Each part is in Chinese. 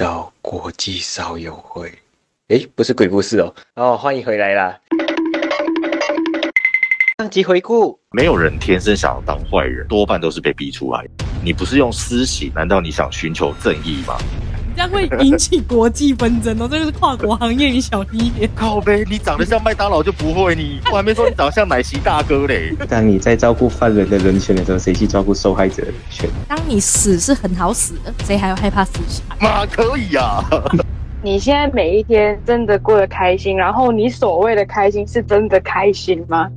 到国际少友会。诶，不是鬼故事哦。哦，欢迎回来啦。上集回顾，没有人天生想要当坏人，多半都是被逼出来。你不是用私刑，难道你想寻求正义吗？这样会引起国际纷争哦，这个是跨国行业，你小心一点。靠呗，你长得像麦当劳就不会你，我还没说你长得像奶昔大哥嘞。当你在照顾犯人的人权的时候，谁去照顾受害者的人权？当你死是很好死的，谁还要害怕死刑？妈可以呀。你现在每一天真的过得开心，然后你所谓的开心是真的开心吗？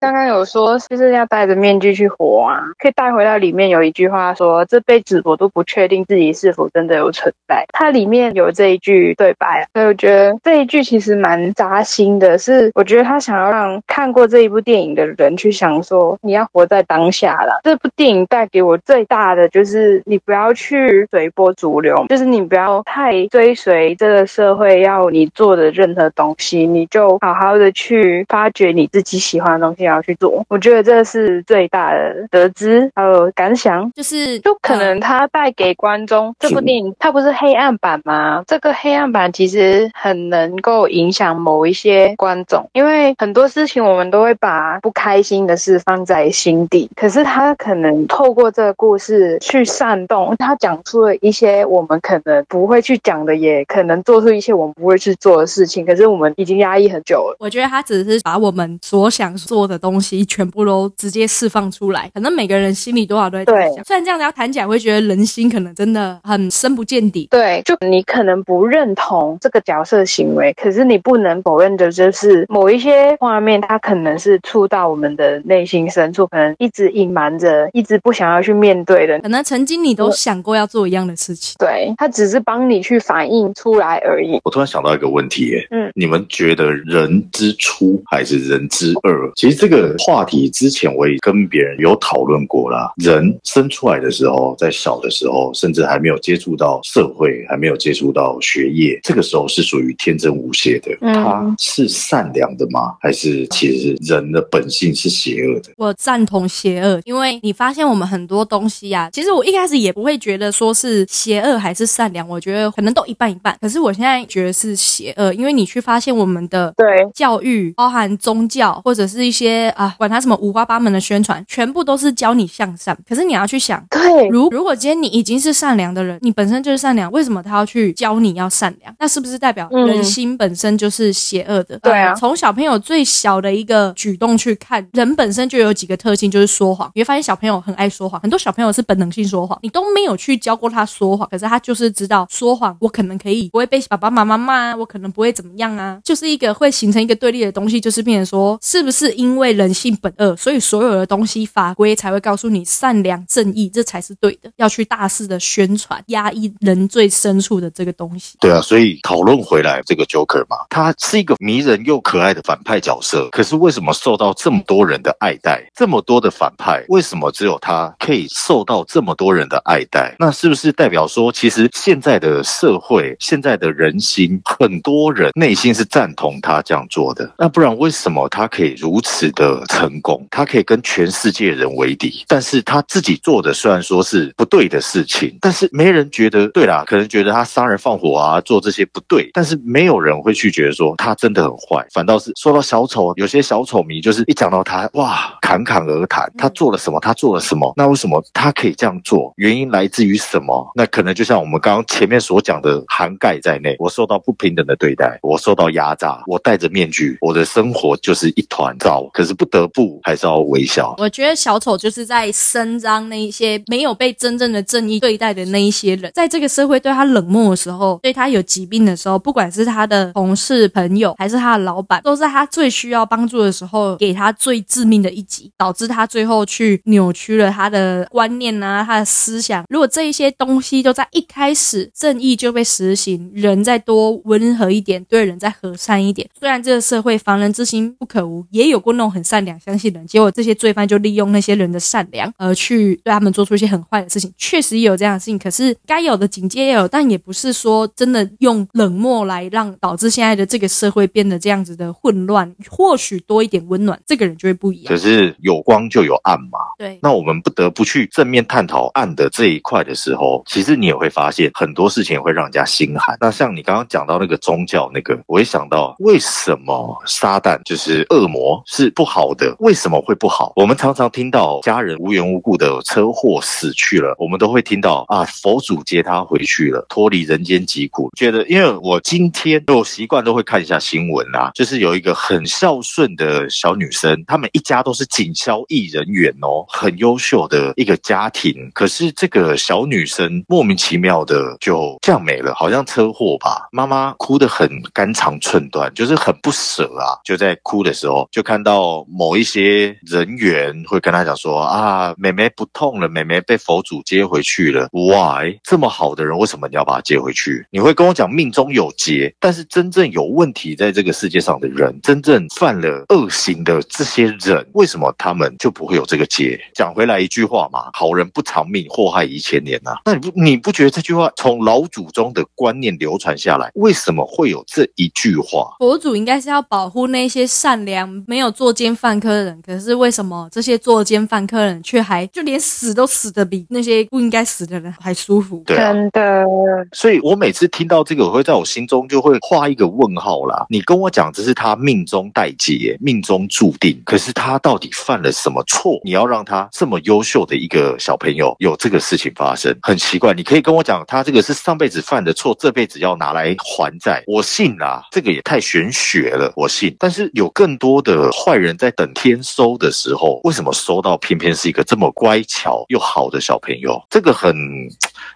刚刚有说，就是要戴着面具去活啊，可以带回到里面有一句话说：“这辈子我都不确定自己是否真的有存在。”它里面有这一句对白，所以我觉得这一句其实蛮扎心的。是我觉得他想要让看过这一部电影的人去想说：你要活在当下了。这部电影带给我最大的就是你不要去随波逐流，就是你不要太追随这个社会要你做的任何东西，你就好好的去发掘你自己喜欢的东西。要去做，我觉得这是最大的得知还有感想，就是就可能他带给观众这部电影，它不是黑暗版吗？这个黑暗版其实很能够影响某一些观众，因为很多事情我们都会把不开心的事放在心底，可是他可能透过这个故事去煽动，他讲出了一些我们可能不会去讲的，也可能做出一些我们不会去做的事情，可是我们已经压抑很久了。我觉得他只是把我们所想做的。东西全部都直接释放出来，可能每个人心里多少都在想。虽然这样子要谈起来，会觉得人心可能真的很深不见底。对，就你可能不认同这个角色行为，可是你不能否认的就是某一些画面，它可能是触到我们的内心深处，可能一直隐瞒着，一直不想要去面对的。可能曾经你都想过要做一样的事情，对他只是帮你去反映出来而已。我突然想到一个问题，嗯，你们觉得人之初还是人之二？其实这。这个话题之前我也跟别人有讨论过啦。人生出来的时候，在小的时候，甚至还没有接触到社会，还没有接触到学业，这个时候是属于天真无邪的。他是善良的吗？还是其实人的本性是邪恶的？我赞同邪恶，因为你发现我们很多东西呀，其实我一开始也不会觉得说是邪恶还是善良，我觉得可能都一半一半。可是我现在觉得是邪恶，因为你去发现我们的对教育，包含宗教或者是一些。啊，管他什么五花八门的宣传，全部都是教你向善。可是你要去想，对，如如果今天你已经是善良的人，你本身就是善良，为什么他要去教你要善良？那是不是代表人心本身就是邪恶的？对啊，从小朋友最小的一个举动去看，人本身就有几个特性，就是说谎。你会发现小朋友很爱说谎，很多小朋友是本能性说谎，你都没有去教过他说谎，可是他就是知道说谎，我可能可以不会被爸爸妈妈骂，我可能不会怎么样啊，就是一个会形成一个对立的东西，就是变成说，是不是因为？人性本恶，所以所有的东西法规才会告诉你善良正义，这才是对的。要去大肆的宣传，压抑人最深处的这个东西。对啊，所以讨论回来，这个 Joker 嘛，他是一个迷人又可爱的反派角色。可是为什么受到这么多人的爱戴？这么多的反派，为什么只有他可以受到这么多人的爱戴？那是不是代表说，其实现在的社会，现在的人心，很多人内心是赞同他这样做的？那不然为什么他可以如此？的成功，他可以跟全世界人为敌，但是他自己做的虽然说是不对的事情，但是没人觉得对啦，可能觉得他杀人放火啊，做这些不对，但是没有人会去觉得说他真的很坏，反倒是说到小丑，有些小丑迷就是一讲到他，哇，侃侃而谈，他做了什么，他做了什么，那为什么他可以这样做？原因来自于什么？那可能就像我们刚刚前面所讲的涵盖在内，我受到不平等的对待，我受到压榨，我戴着面具，我的生活就是一团糟，可是。是不得不还是要微笑。我觉得小丑就是在伸张那一些没有被真正的正义对待的那一些人，在这个社会对他冷漠的时候，对他有疾病的时候，不管是他的同事、朋友，还是他的老板，都在他最需要帮助的时候给他最致命的一击，导致他最后去扭曲了他的观念啊，他的思想。如果这一些东西都在一开始正义就被实行，人再多温和一点，对人再和善一点，虽然这个社会防人之心不可无，也有过那种。众很善良，相信人，结果这些罪犯就利用那些人的善良，而去对他们做出一些很坏的事情。确实也有这样的事情，可是该有的警戒也有，但也不是说真的用冷漠来让导致现在的这个社会变得这样子的混乱。或许多一点温暖，这个人就会不一样可。是有光就有暗嘛。对，那我们不得不去正面探讨暗的这一块的时候，其实你也会发现很多事情会让人家心寒。那像你刚刚讲到那个宗教那个，我也想到为什么撒旦就是恶魔是不好的？为什么会不好？我们常常听到家人无缘无故的车祸死去了，我们都会听到啊，佛祖接他回去了，脱离人间疾苦。觉得因为我今天我习惯都会看一下新闻啊，就是有一个很孝顺的小女生，他们一家都是警消艺人员哦，很优秀的一个家庭。可是这个小女生莫名其妙的就这样没了，好像车祸吧。妈妈哭得很肝肠寸断，就是很不舍啊。就在哭的时候，就看到某一些人员会跟他讲说啊，妹妹不痛了，妹妹被佛祖接回去了。Why？这么好的人，为什么你要把她接回去？你会跟我讲命中有劫，但是真正有问题在这个世界上的人，真正犯了恶行的这些人，为什么他们就不会有这个劫？讲回来一句话嘛，好人不长命，祸害一千年呐、那你不你不觉得这句话从老祖宗的观念流传下来，为什么会有这一句话？佛祖应该是要保护那些善良、没有做奸犯科的人，可是为什么这些作奸犯科的人却还就连死都死的比那些不应该死的人还舒服？对啊，真的，所以我每次听到这个，我会在我心中就会画一个问号啦。你跟我讲这是他命中带劫，命中注定，可是他到底犯了什么错？你要让他这么优秀的一个小朋友有这个事情发生，很奇怪。你可以跟我讲，他这个是上辈子犯的错，这辈子要拿来还债，我信啦。这个也太玄学了，我信。但是有更多的坏人人在等天收的时候，为什么收到偏偏是一个这么乖巧又好的小朋友？这个很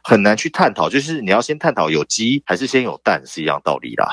很难去探讨，就是你要先探讨有鸡还是先有蛋是一样道理啦。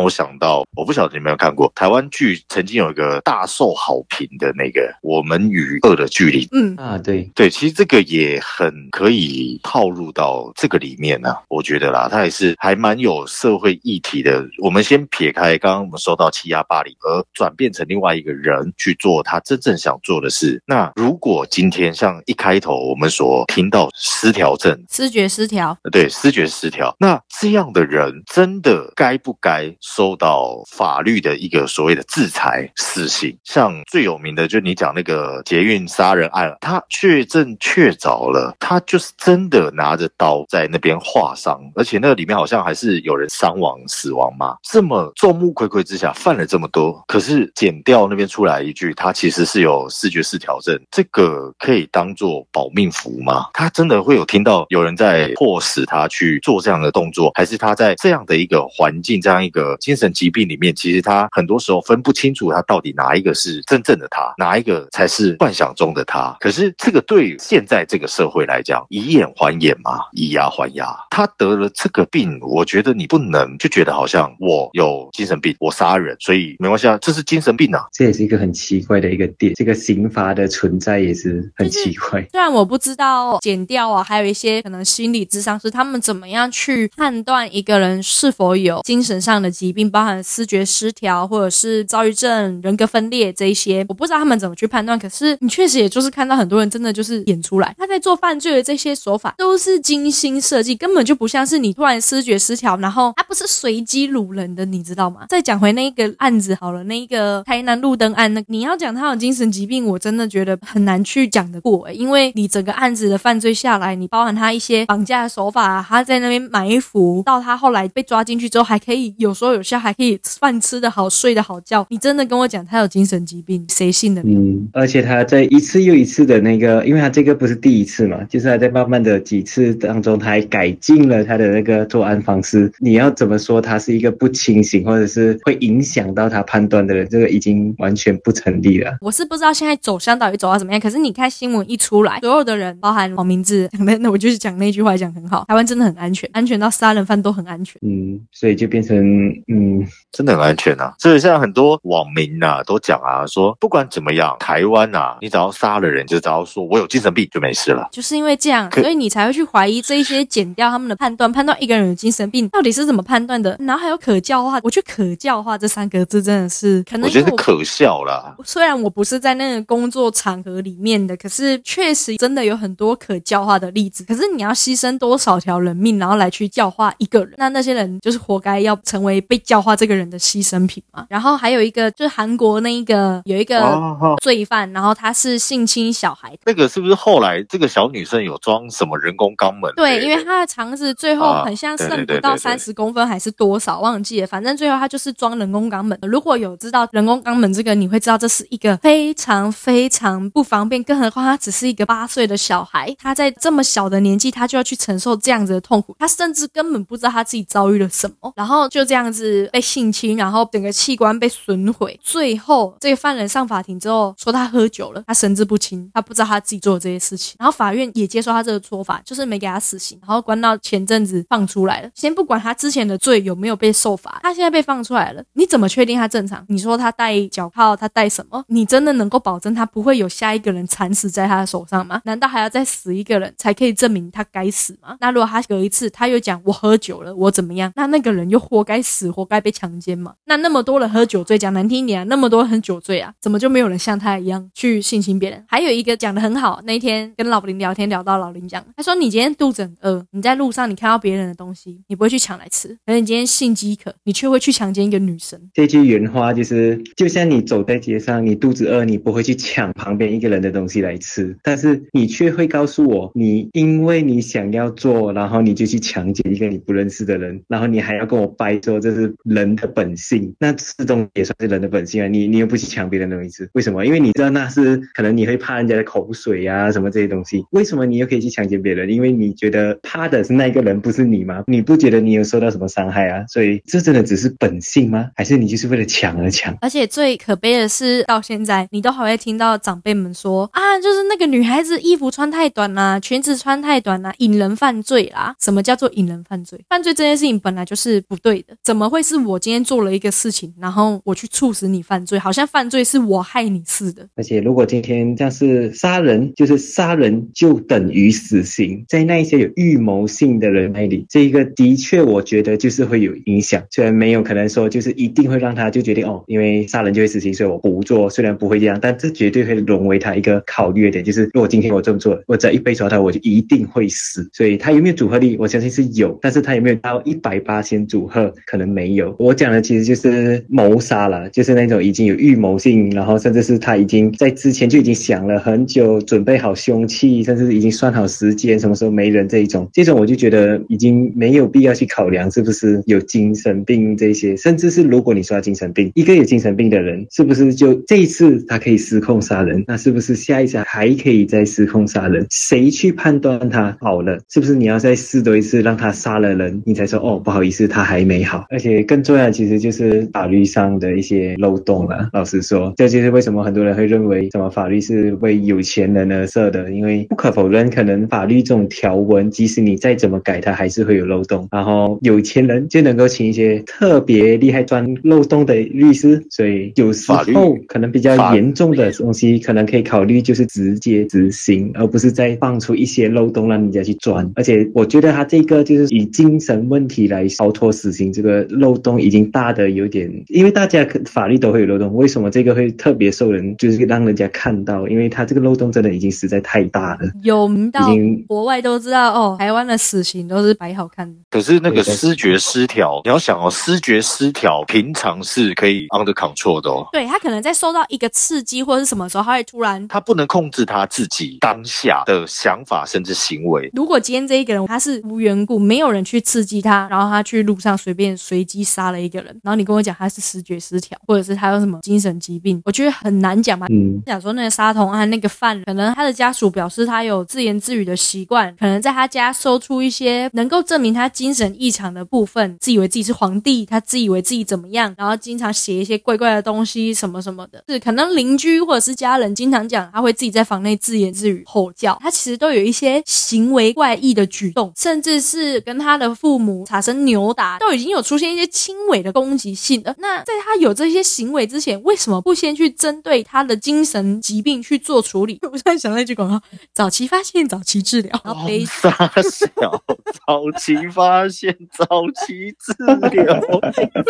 让我想到，我不晓得你有没有看过台湾剧，曾经有一个大受好评的那个《我们与恶的距离》。嗯，啊，对，对，其实这个也很可以套入到这个里面呢、我觉得啦，它也是还蛮有社会议题的。我们先撇开刚刚我们说到欺压霸凌，而转变成另外一个人去做他真正想做的事。那如果今天像一开头我们所听到失调症，视觉失调，对，视觉失调。那这样的人真的该不该受到法律的一个所谓的制裁、死刑？像最有名的，就你讲那个捷运杀人案，他确证确凿了，他就是真的拿着刀在那边划伤，而且那个里面好像还是有人伤亡、死亡嘛。这么众目睽睽之下犯了这么多，可是检调那边出来一句，他其实是有视觉失调症，这个可以当做保命符吗？他真的会有听到有人在迫使他去做这样的动作，还是他在这样的一个环境、这样一个精神疾病里面，其实他很多时候分不清楚他到底哪一个是真正的他，哪一个才是幻想中的他。可是这个对现在这个社会来讲，以眼还眼嘛，以牙还牙。他得了这个病，我觉得你不能就觉得好像我有精神病，我杀人，所以没关系啊，这是精神病啊。这也是一个很奇怪的一个点，这个刑罚的存在也是很奇怪。虽然我不知道减掉啊，还有一些可能心理智商是他们怎么样去判断一个人是否有精神上的疾病，包含视觉失调或者是躁郁症、人格分裂这一些，我不知道他们怎么去判断。可是你确实也就是看到很多人真的就是演出来，他在做犯罪的这些手法都是精心设计，根本就不像是你突然视觉失调，然后他不是随机掳人的，你知道吗？再讲回那一个案子好了，那一个台南路灯案，那你要讲他有精神疾病，我真的觉得很难去讲得过、欸，因为你整个案子的犯罪下来，你包含他一些绑架的手法，他在那边埋伏，到他后来被抓进去之后，还可以有时候说有笑，还可以饭吃得好，睡得好觉。你真的跟我讲他有精神疾病，谁信得了？嗯，而且他在一次又一次的那个，因为他这个不是第一次嘛，就是他在慢慢的几次当中，他还改进了他的那个作案方式。你要怎么说他是一个不清醒，或者是会影响到他判断的人，这个已经完全不成立了。我是不知道现在走向到底走到怎么样，可是你看新闻一出来，所有的人，包含黄明志那我就是讲那句话讲很好，台湾真的很安全，安全到杀人犯都很安全。嗯，所以就变成嗯，真的很安全啊。所以现在很多网民啊都讲啊，说不管怎么样，台湾啊，你只要杀了人，就只要说我有精神病就没事了。就是因为这样，所以你才会去怀疑这一些减掉他们的判断，判断一个人有精神病到底是怎么判断的，然后还有可教化。我觉得可教化这三个字真的是可能我觉得可笑啦。虽然我不是在那个工作场合里面的，可是确实真的有很多可教化的例子。可是你要牺牲多少条人命，然后来去教化一个人，那那些人就是活该要成为被教化这个人的牺牲品嘛。然后还有一个就是韩国那一个有一个哦罪犯，然后他是性侵小孩。那个是不是后来这个小女生有装什么人工肛门？对，因为她的肠子最后啊很像剩不到三十公分还是多少，忘记了。反正最后她就是装人工肛门。如果有知道人工肛门这个，你会知道这是一个非常非常不方便，更何况她只是一个八岁的小孩，她在这么小的年纪，她就要去承受这样子的痛苦，她甚至根本不知道她自己遭遇了什么，然后就这样子是被性侵，然后整个器官被损毁，最后这个犯人上法庭之后说他喝酒了，他神志不清，他不知道他自己做的这些事情，然后法院也接受他这个说法，就是没给他死刑，然后关到前阵子放出来了。先不管他之前的罪有没有被受罚，他现在被放出来了，你怎么确定他正常？你说他戴脚铐，他戴什么？你真的能够保证他不会有下一个人惨死在他的手上吗？难道还要再死一个人才可以证明他该死吗？那如果他隔一次他又讲我喝酒了，我怎么样？那那个人又活该死，活该被强奸嘛？那那么多人喝酒醉，讲难听一点啊，那么多人喝酒醉啊，怎么就没有人像他一样去性侵别人？还有一个讲的很好，那一天跟老林聊天聊到老林讲，他说你今天肚子很饿，你在路上你看到别人的东西，你不会去抢来吃，可是你今天性饥渴，你却会去强奸一个女生。这句原话就是，就像你走在街上，你肚子饿，你不会去抢旁边一个人的东西来吃，但是你却会告诉我，你因为你想要做，然后你就去强奸一个你不认识的人，然后你还要跟我掰说这是人的本性，那吃东西也算是人的本性啊，你你又不去抢别人的东西，为什么？因为你知道那是可能你会怕人家的口水啊什么这些东西，为什么你又可以去强奸别人？因为你觉得怕的是那个人，不是你吗？你不觉得你有受到什么伤害啊？所以这真的只是本性吗？还是你就是为了抢而抢？而且最可悲的是，到现在你都还会听到长辈们说啊，就是那个女孩子衣服穿太短啦、裙子穿太短啦、引人犯罪啦。什么叫做引人犯罪？犯罪这件事情本来就是不对的，怎么怎么会是我今天做了一个事情，然后我去促使你犯罪？好像犯罪是我害你似的。而且如果今天像是杀人，就是杀人就等于死刑，在那一些有预谋性的人那里，这一个的确我觉得就是会有影响。虽然没有可能说就是一定会让他就决定哦，因为杀人就会死刑，所以我不做。虽然不会这样，但这绝对会沦为他一个考虑的点，就是如果今天我这么做，我只要一被抓到，我就一定会死。所以他有没有组合力，我相信是有，但是他有没有到一百八先组合，可能没有。我讲的其实就是谋杀了，就是那种已经有预谋性，然后甚至是他已经在之前就已经想了很久，准备好凶器，甚至已经算好时间，什么时候没人这一种，这种我就觉得已经没有必要去考量是不是有精神病这些，甚至是如果你说精神病，一个有精神病的人，是不是就这一次他可以失控杀人，那是不是下一次还可以再失控杀人？谁去判断他好了？是不是你要再试多一次，让他杀了人，你才说哦不好意思，他还没好？且更重要的其实就是法律上的一些漏洞了。老实说，这就是为什么很多人会认为什么法律是为有钱人而设的，因为不可否认，可能法律这种条文，即使你再怎么改，它还是会有漏洞。然后有钱人就能够请一些特别厉害钻漏洞的律师，所以有时候可能比较严重的东西，可能可以考虑就是直接执行，而不是再放出一些漏洞让人家去钻。而且我觉得他这个就是以精神问题来逃脱死刑，这个漏洞已经大的有点，因为大家可法律都会有漏洞，为什么这个会特别受人就是让人家看到？因为他这个漏洞真的已经实在太大了。有名到已国外都知道哦，台湾的死刑都是摆好看的。可是那个对但是视觉失调，你要想哦，视觉失调平常是可以 under control 的哦，对他可能在受到一个刺激或者是什么时候，他会突然。他不能控制他自己当下的想法甚至行为。如果今天这一个人他是无缘故，没有人去刺激他，然后他去路上随便随机杀了一个人，然后你跟我讲他是视觉失调，或者是他有什么精神疾病，我觉得很难讲吧。嗯，讲说那个杀童案那个犯人，可能他的家属表示他有自言自语的习惯，可能在他家搜出一些能够证明他精神异常的部分，自以为自己是皇帝，他自以为自己怎么样，然后经常写一些怪怪的东西什么什么的，是可能邻居或者是家人经常讲他会自己在房内自言自语吼叫，他其实都有一些行为怪异的举动，甚至是跟他的父母产生扭打，都已经有出现现一些轻微的攻击性的。那在他有这些行为之前，为什么不先去针对他的精神疾病去做处理？我突然想到一句广告：早期发现，早期治疗。然后悲傻小，早期发现，早期治疗。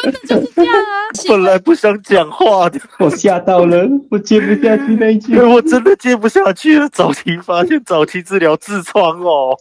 真的就是这样啊！本来不想讲话的，我吓到了，我接不下去那一句 我真的接不下去了。早期发现，早期治疗痔疮哦。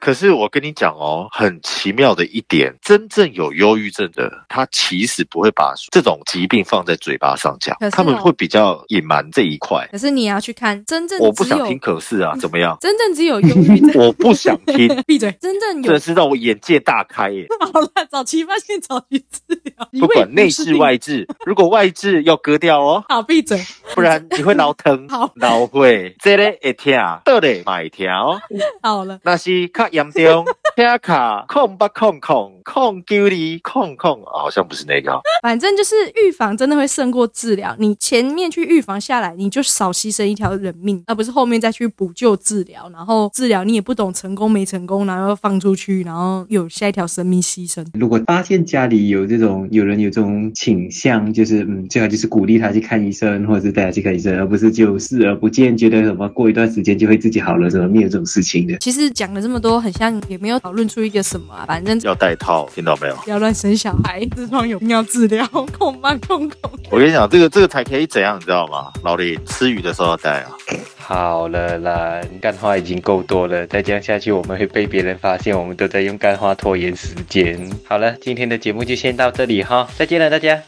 可是我跟你讲哦，很奇妙的一点，真正有忧郁症的，他其实不会把这种疾病放在嘴巴上讲他们会比较隐瞒这一块。可是你要去看真正我不想听，可是啊，怎么样？真正只有忧郁症。我不想听，闭嘴！真正有真的是让我眼界大开耶！好了，早期发现，早期治疗，不管内痔外痔，如果外痔要割掉哦，好闭嘴。不然你会脑疼好、脑会，这个会痛，倒咧嘛会痛哦。好了，那是较严重，听卡空吧空空空九二空空，啊好像不是那个哦。反正就是预防真的会胜过治疗。你前面去预防下来，你就少牺牲一条人命，而不是后面再去补救治疗。然后治疗你也不懂成功没成功，然后放出去，然后有下一条生命牺牲。如果发现家里有这种有人有这种倾向，就是嗯，最好就是鼓励他去看医生，或者是带他去看医生，而不是就视而不见，觉得什么过一段时间就会自己好了，什么没有这种事情的。其实讲了这么多，很像也没有讨论出一个什么啊。反正要戴套，听到没有？不要乱生小孩，痔疮有病要治疗，控慢控控。我跟你讲，这个这个才可以怎样，你知道吗？老李吃鱼的时候要戴啊。好了啦，干花已经够多了，再这样下去我们会被别人发现我们都在用干花拖延时间。好了，今天的节目就先到这里哈，再见了大家。